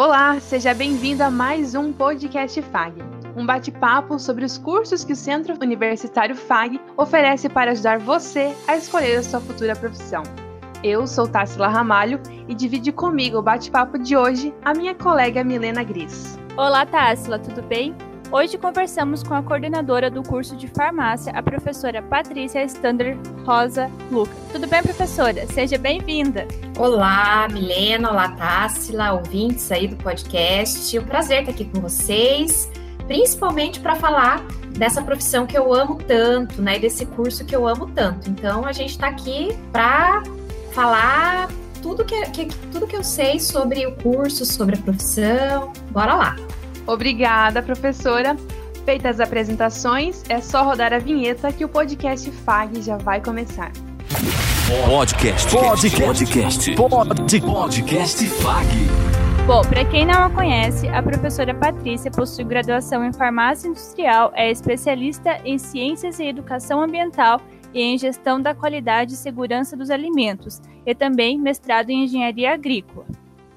Olá, seja bem-vindo a mais um podcast FAG, um bate-papo sobre os cursos que o Centro Universitário FAG oferece para ajudar você a escolher a sua futura profissão. Eu sou Tássila Ramalho e divide comigo o bate-papo de hoje a minha colega Milena Gris. Olá, Tássila, tudo bem? Hoje conversamos com a coordenadora do curso de farmácia, a professora Patrícia Stander Rosa Luca. Tudo bem, professora? Seja bem-vinda. Olá, Milena, olá, Tássila, ouvintes aí do podcast. É um prazer estar aqui com vocês, principalmente para falar dessa profissão que eu amo tanto, né, e desse curso que eu amo tanto. Então, a gente está aqui para falar tudo que, que, tudo que eu sei sobre o curso, sobre a profissão. Bora lá! Obrigada, professora. Feitas as apresentações, é só rodar a vinheta que o podcast FAG já vai começar. Podcast. Podcast. Podcast. Podcast FAG. Bom, para quem não a conhece, a professora Patrícia possui graduação em farmácia industrial, é especialista em ciências e educação ambiental e em gestão da qualidade e segurança dos alimentos, e também mestrado em engenharia agrícola.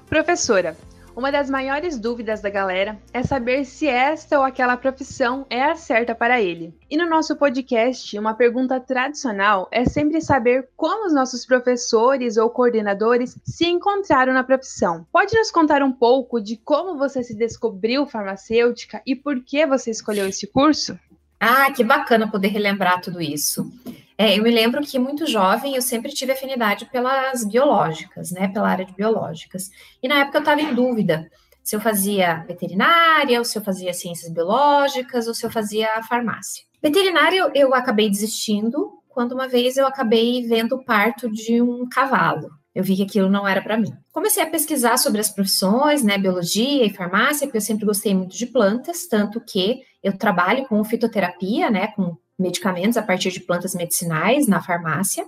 Professora, uma das maiores dúvidas da galera é saber se esta ou aquela profissão é a certa para ele. E no nosso podcast, uma pergunta tradicional é sempre saber como os nossos professores ou coordenadores se encontraram na profissão. Pode nos contar um pouco de como você se descobriu farmacêutica e por que você escolheu esse curso? Ah, que bacana poder relembrar tudo isso. É, eu me lembro que muito jovem eu sempre tive afinidade pelas biológicas, né, pela área de biológicas. E na época eu estava em dúvida se eu fazia veterinária, ou se eu fazia ciências biológicas, ou se eu fazia farmácia. Veterinária eu, eu acabei desistindo quando uma vez eu acabei vendo o parto de um cavalo. Eu vi que aquilo não era para mim. Comecei a pesquisar sobre as profissões, né, biologia e farmácia, porque eu sempre gostei muito de plantas, tanto que eu trabalho com fitoterapia, né, com medicamentos a partir de plantas medicinais na farmácia.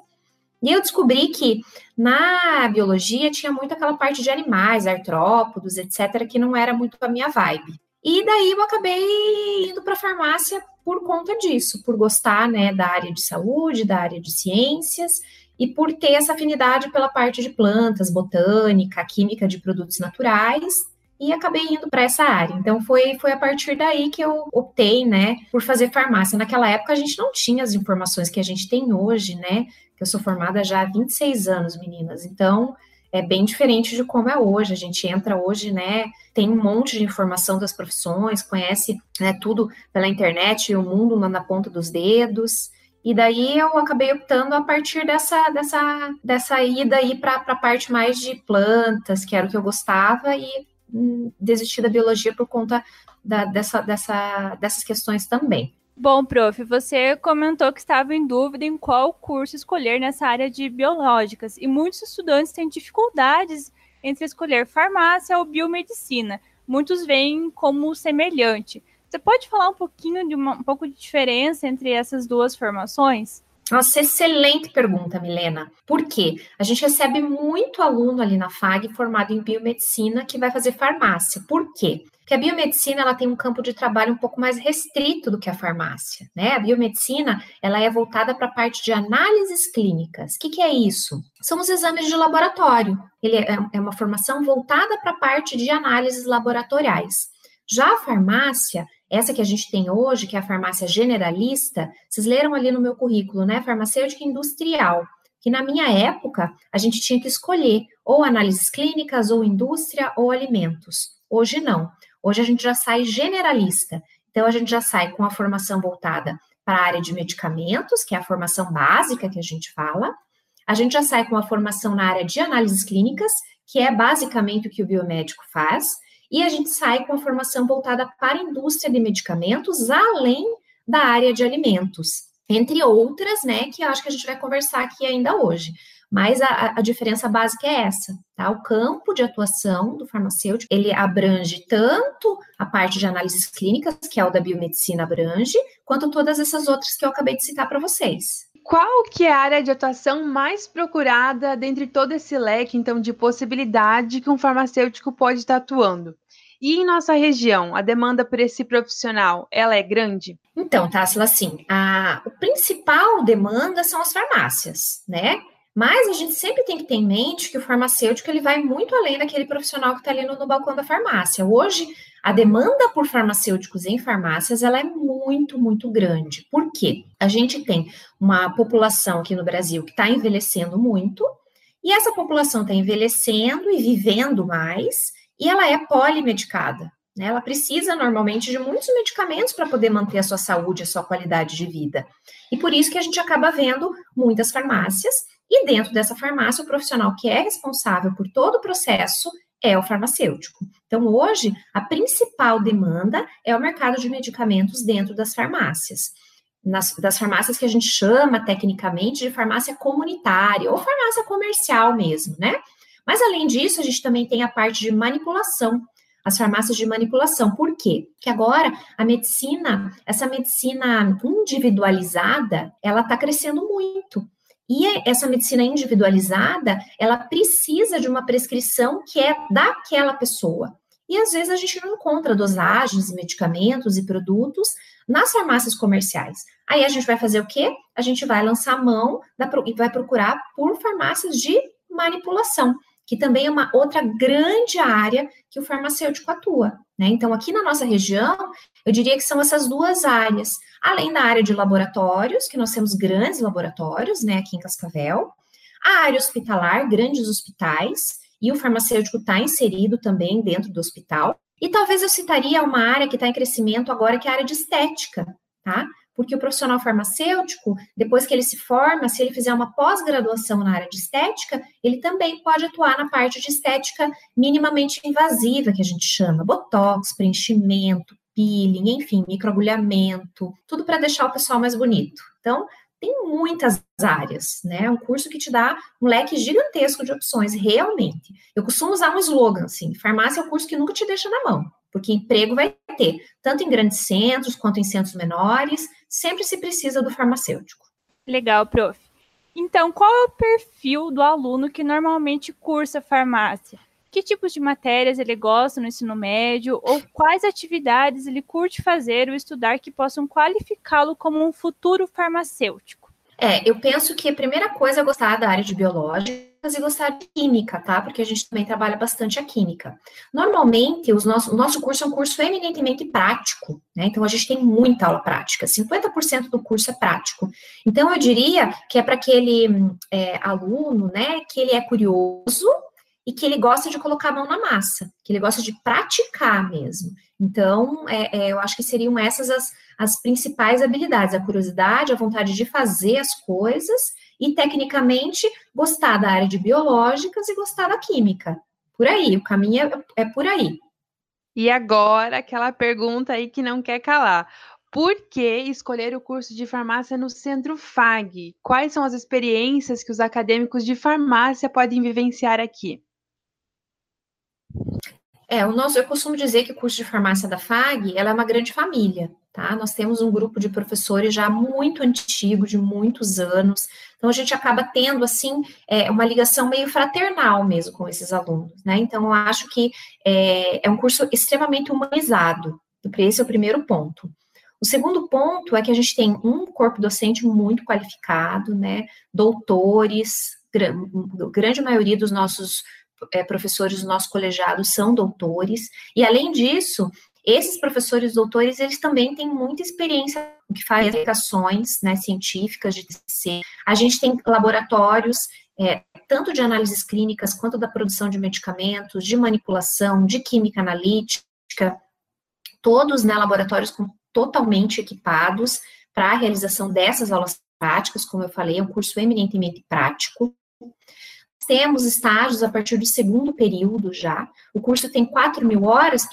E eu descobri que na biologia tinha muito aquela parte de animais, artrópodos, etc., que não era muito a minha vibe. E daí eu acabei indo para a farmácia por conta disso, por gostar né, da área de saúde, da área de ciências e por ter essa afinidade pela parte de plantas, botânica, química de produtos naturais e acabei indo para essa área. Então foi, foi a partir daí que eu optei, né, por fazer farmácia. Naquela época a gente não tinha as informações que a gente tem hoje, né? Que eu sou formada já há 26 anos, meninas. Então é bem diferente de como é hoje. A gente entra hoje, né? Tem um monte de informação das profissões, conhece né, tudo pela internet, o mundo na ponta dos dedos. E daí eu acabei optando a partir dessa, dessa, dessa ida aí para a parte mais de plantas, que era o que eu gostava, e desistir da biologia por conta da, dessa, dessa, dessas questões também. Bom, prof, você comentou que estava em dúvida em qual curso escolher nessa área de biológicas, e muitos estudantes têm dificuldades entre escolher farmácia ou biomedicina. Muitos veem como semelhante. Você pode falar um pouquinho de uma, um pouco de diferença entre essas duas formações? Nossa, excelente pergunta, Milena. Por quê? A gente recebe muito aluno ali na FAG formado em biomedicina que vai fazer farmácia. Por quê? Porque a biomedicina ela tem um campo de trabalho um pouco mais restrito do que a farmácia, né? A biomedicina ela é voltada para a parte de análises clínicas. O que, que, é isso? São os exames de laboratório. Ele é, é uma formação voltada para a parte de análises laboratoriais. Já a farmácia essa que a gente tem hoje, que é a farmácia generalista, vocês leram ali no meu currículo, né? Farmacêutica industrial. Que na minha época a gente tinha que escolher ou análises clínicas, ou indústria, ou alimentos. Hoje não. Hoje a gente já sai generalista. Então a gente já sai com a formação voltada para a área de medicamentos, que é a formação básica que a gente fala. A gente já sai com a formação na área de análises clínicas, que é basicamente o que o biomédico faz e a gente sai com a formação voltada para a indústria de medicamentos, além da área de alimentos, entre outras, né, que eu acho que a gente vai conversar aqui ainda hoje. Mas a, a, diferença básica é essa, tá? O campo de atuação do farmacêutico, ele abrange tanto a parte de análises clínicas, que é o da biomedicina abrange, quanto todas essas outras que eu acabei de citar para vocês. Qual que é a área de atuação mais procurada dentre todo esse leque, então, de possibilidade que um farmacêutico pode estar atuando? E em nossa região, a demanda por esse profissional, ela é grande? Então, Tássila, assim, a, o principal demanda são as farmácias, né? Mas a gente sempre tem que ter em mente que o farmacêutico ele vai muito além daquele profissional que está ali no, no, balcão da farmácia. Hoje, a demanda por farmacêuticos em farmácias ela é muito, muito grande. Por quê? A gente tem uma população aqui no Brasil que está envelhecendo muito, e essa população está envelhecendo e vivendo mais, e ela é polimedicada. Né? Ela precisa normalmente de muitos medicamentos para poder manter a sua saúde, a sua qualidade de vida. E por isso que a gente acaba vendo muitas farmácias e dentro dessa farmácia, o profissional que é responsável por todo o processo é o farmacêutico. Então, hoje, a principal demanda é o mercado de medicamentos dentro das farmácias. Nas, das farmácias que a gente chama tecnicamente de farmácia comunitária ou farmácia comercial mesmo, né? Mas além disso, a gente também tem a parte de manipulação, as farmácias de manipulação. Por quê? Porque agora a medicina, essa medicina individualizada, ela está crescendo muito. E essa medicina individualizada, ela precisa de uma prescrição que é daquela pessoa. E às vezes a gente não encontra dosagens, medicamentos e produtos nas farmácias comerciais. Aí a gente vai fazer o quê? A gente vai lançar mão e vai procurar por farmácias de manipulação, que também é uma outra grande área que o farmacêutico atua. Né? Então, aqui na nossa região, eu diria que são essas duas áreas, além da área de laboratórios, que nós temos grandes laboratórios, né, aqui em Cascavel, a área hospitalar, grandes hospitais, e o farmacêutico está inserido também dentro do hospital. E talvez eu citaria uma área que está em crescimento agora, que é a área de estética, tá? Porque o profissional farmacêutico, depois que ele se forma, se ele fizer uma pós-graduação na área de estética, ele também pode atuar na parte de estética minimamente invasiva, que a gente chama, botox, preenchimento, peeling, enfim, microagulhamento, tudo para deixar o pessoal mais bonito. Então, tem muitas áreas, né? É um curso que te dá um leque gigantesco de opções, realmente. Eu costumo usar um slogan assim: farmácia é o curso que nunca te deixa na mão, porque emprego vai ter, tanto em grandes centros quanto em centros menores, sempre se precisa do farmacêutico. Legal, prof. Então, qual é o perfil do aluno que normalmente cursa farmácia? que tipos de matérias ele gosta no ensino médio ou quais atividades ele curte fazer ou estudar que possam qualificá-lo como um futuro farmacêutico. É, eu penso que a primeira coisa é gostar da área de biológicas e gostar de química, tá? Porque a gente também trabalha bastante a química. Normalmente, os nosso, o nosso curso é um curso eminentemente prático, né? Então, a gente tem muita aula prática, 50% do curso é prático. Então, eu diria que é para aquele é, aluno, né, que ele é curioso, e que ele gosta de colocar a mão na massa, que ele gosta de praticar mesmo. Então, é, é, eu acho que seriam essas as, as principais habilidades: a curiosidade, a vontade de fazer as coisas e, tecnicamente, gostar da área de biológicas e gostar da química. Por aí, o caminho é, é por aí. E agora, aquela pergunta aí que não quer calar. Por que escolher o curso de farmácia no Centro FAG? Quais são as experiências que os acadêmicos de farmácia podem vivenciar aqui? É, o nosso, eu costumo dizer que o curso de farmácia da FAG, ela é uma grande família, tá? Nós temos um grupo de professores já muito antigo, de muitos anos, então a gente acaba tendo, assim, é, uma ligação meio fraternal mesmo com esses alunos, né? Então eu acho que é, é um curso extremamente humanizado, esse é o primeiro ponto. O segundo ponto é que a gente tem um corpo docente muito qualificado, né? Doutores, grande maioria dos nossos é, professores do nosso colegiado são doutores, e além disso, esses professores doutores, eles também têm muita experiência que faz aplicações né, científicas de. A gente tem laboratórios, é, tanto de análises clínicas, quanto da produção de medicamentos, de manipulação, de química analítica, todos né, laboratórios com, totalmente equipados para a realização dessas aulas práticas, como eu falei, é um curso eminentemente prático temos estágios a partir do segundo período já. O curso tem 4 mil horas,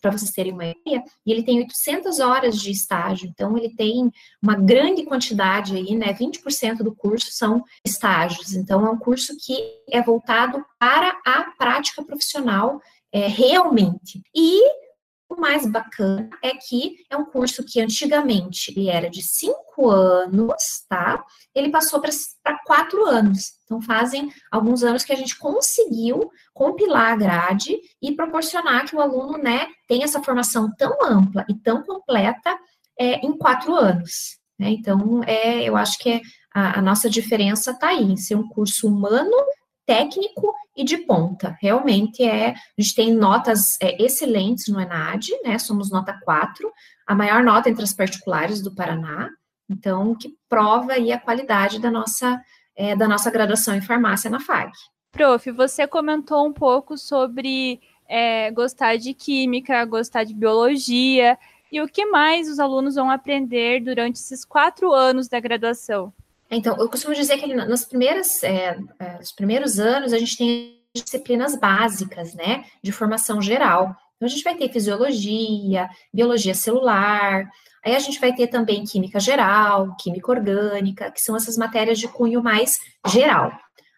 para vocês terem uma ideia, e ele tem 800 horas de estágio. Então, ele tem uma grande quantidade aí, né? 20% do curso são estágios. Então, é um curso que é voltado para a prática profissional é, realmente. E o mais bacana é que é um curso que antigamente ele era de cinco anos, tá? Ele passou para quatro anos. Então, fazem alguns anos que a gente conseguiu compilar a grade e proporcionar que o aluno, né, tenha essa formação tão ampla e tão completa é, em quatro anos. Né? Então, é, eu acho que é a, a nossa diferença está aí, em ser um curso humano, técnico e de ponta. Realmente é, a gente tem notas é, excelentes no ENAD, né? Somos nota 4, a maior nota entre as particulares do Paraná, então, que prova aí a qualidade da nossa, é, da nossa graduação em farmácia na FAG. Prof, você comentou um pouco sobre é, gostar de química, gostar de biologia, e o que mais os alunos vão aprender durante esses quatro anos da graduação? Então, eu costumo dizer que nas primeiras, é, é, nos primeiros anos a gente tem disciplinas básicas, né, de formação geral. Então, a gente vai ter fisiologia, biologia celular, aí a gente vai ter também química geral, química orgânica, que são essas matérias de cunho mais geral.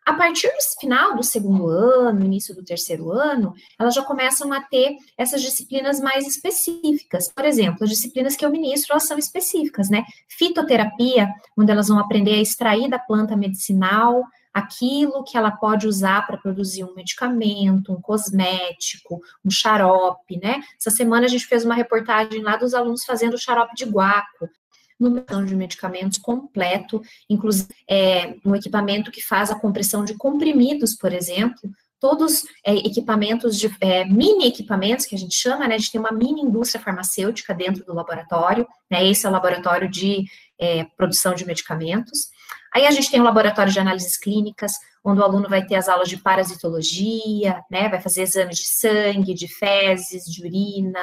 A partir do final do segundo ano, início do terceiro ano, elas já começam a ter essas disciplinas mais específicas. Por exemplo, as disciplinas que eu ministro, elas são específicas, né? Fitoterapia, onde elas vão aprender a extrair da planta medicinal aquilo que ela pode usar para produzir um medicamento, um cosmético, um xarope, né? Essa semana a gente fez uma reportagem lá dos alunos fazendo xarope de guaco, numeração de medicamentos completo, inclusive é, um equipamento que faz a compressão de comprimidos, por exemplo, todos é, equipamentos de é, mini equipamentos que a gente chama, né? A gente tem uma mini indústria farmacêutica dentro do laboratório, né? Esse é o laboratório de é, produção de medicamentos. Aí a gente tem o laboratório de análises clínicas, onde o aluno vai ter as aulas de parasitologia, né? Vai fazer exames de sangue, de fezes, de urina,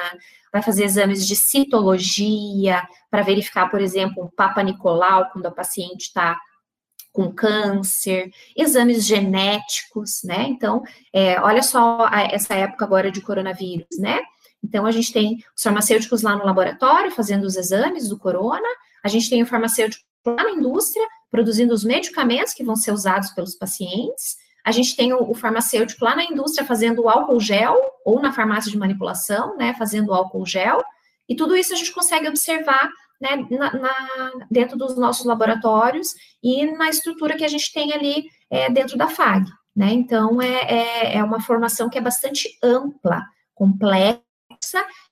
vai fazer exames de citologia para verificar, por exemplo, um Papa Nicolau quando a paciente está com câncer, exames genéticos, né? Então, é, olha só a, essa época agora de coronavírus, né? Então, a gente tem os farmacêuticos lá no laboratório fazendo os exames do corona, a gente tem o farmacêutico lá na indústria produzindo os medicamentos que vão ser usados pelos pacientes, a gente tem o, o, farmacêutico lá na indústria fazendo o álcool gel, ou na farmácia de manipulação, né, fazendo o álcool gel, e tudo isso a gente consegue observar né, na, na, dentro dos nossos laboratórios e na estrutura que a gente tem ali é, dentro da FAG. Né? Então, é, é, é uma formação que é bastante ampla, complexa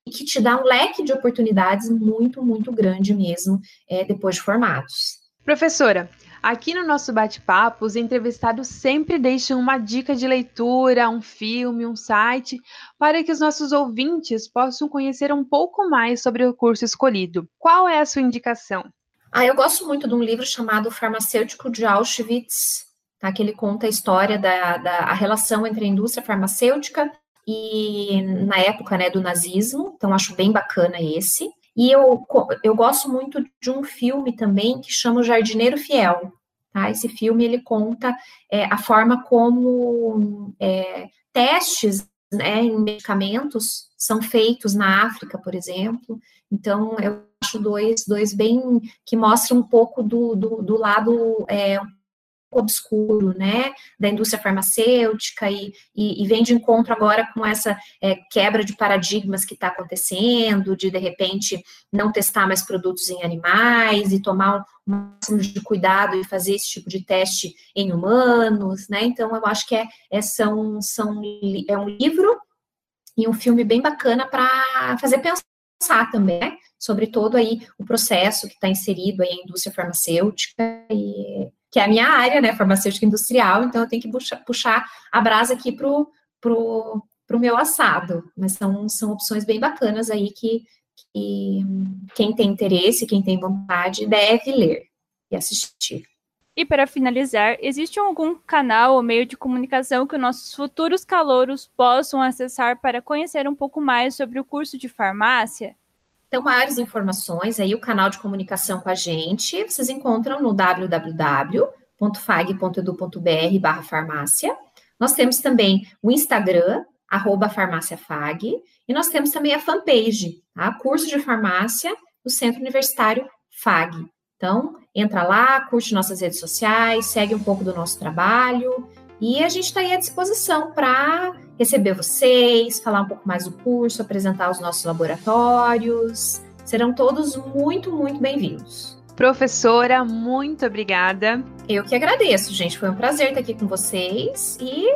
e que te dá um leque de oportunidades muito, muito grande mesmo é, depois de formados. Professora, Aqui no nosso bate-papo, os entrevistados sempre deixam uma dica de leitura, um filme, um site, para que os nossos ouvintes possam conhecer um pouco mais sobre o curso escolhido. Qual é a sua indicação? Ah, eu gosto muito de um livro chamado Farmacêutico de Auschwitz, tá? que ele conta a história da, da relação entre a indústria farmacêutica e na época né, do nazismo, então acho bem bacana esse. E eu, eu gosto muito de um filme também que chama O Jardineiro Fiel. Tá? Esse filme ele conta é, a forma como é, testes né, em medicamentos são feitos na África, por exemplo. Então, eu acho dois, dois bem que mostram um pouco do, do, do lado é, obscuro, né, da indústria farmacêutica e, e, e vem de encontro agora com essa é, quebra de paradigmas que está acontecendo, de de repente não testar mais produtos em animais e tomar um máximo de cuidado e fazer esse tipo de teste em humanos, né? Então eu acho que é, é são, são é um livro e um filme bem bacana para fazer pensar também, né? sobre todo aí o processo que está inserido aí a indústria farmacêutica e que é a minha área, né, farmacêutica industrial, então eu tenho que puxar, puxar a brasa aqui pro, pro, pro meu assado, mas são, são opções bem bacanas aí que, que quem tem interesse, quem tem vontade, deve ler e assistir. E para finalizar, existe algum canal ou meio de comunicação que nossos futuros calouros possam acessar para conhecer um pouco mais sobre o curso de farmácia? Então, maiores informações, aí o canal de comunicação com a gente, vocês encontram no www.fag.edu.br barra farmácia. Nós temos também o Instagram, arroba farmáciafag, e nós temos também a fanpage, tá? Curso de Farmácia do Centro Universitário FAG. Então, entra lá, curte nossas redes sociais, segue um pouco do nosso trabalho, e a gente está aí à disposição para receber vocês, falar um pouco mais do curso, apresentar os nossos laboratórios. Serão todos muito, muito bem-vindos. Professora, muito obrigada. Eu que agradeço, gente. Foi um prazer estar aqui com vocês e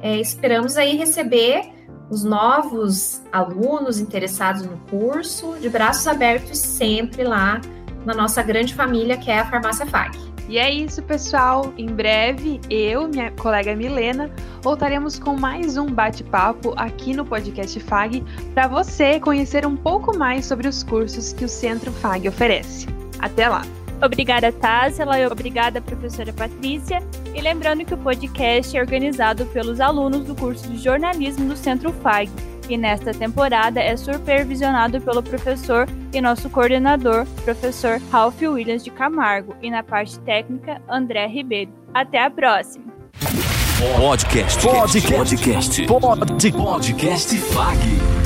é, esperamos aí receber os novos alunos interessados no curso de braços abertos sempre lá na nossa grande família que é a Farmácia FAC. E é isso, pessoal. Em breve, eu, minha colega Milena, voltaremos com mais um bate-papo aqui no podcast FAG para você conhecer um pouco mais sobre os cursos que o Centro FAG oferece. Até lá! Obrigada, Tássila, e obrigada, professora Patrícia. E lembrando que o podcast é organizado pelos alunos do curso de jornalismo do Centro FAG e nesta temporada é supervisionado pelo professor e nosso coordenador, professor Ralph Williams de Camargo, e na parte técnica, André Ribeiro. Até a próxima! Podcast, podcast, podcast, podcast, podcast FAG.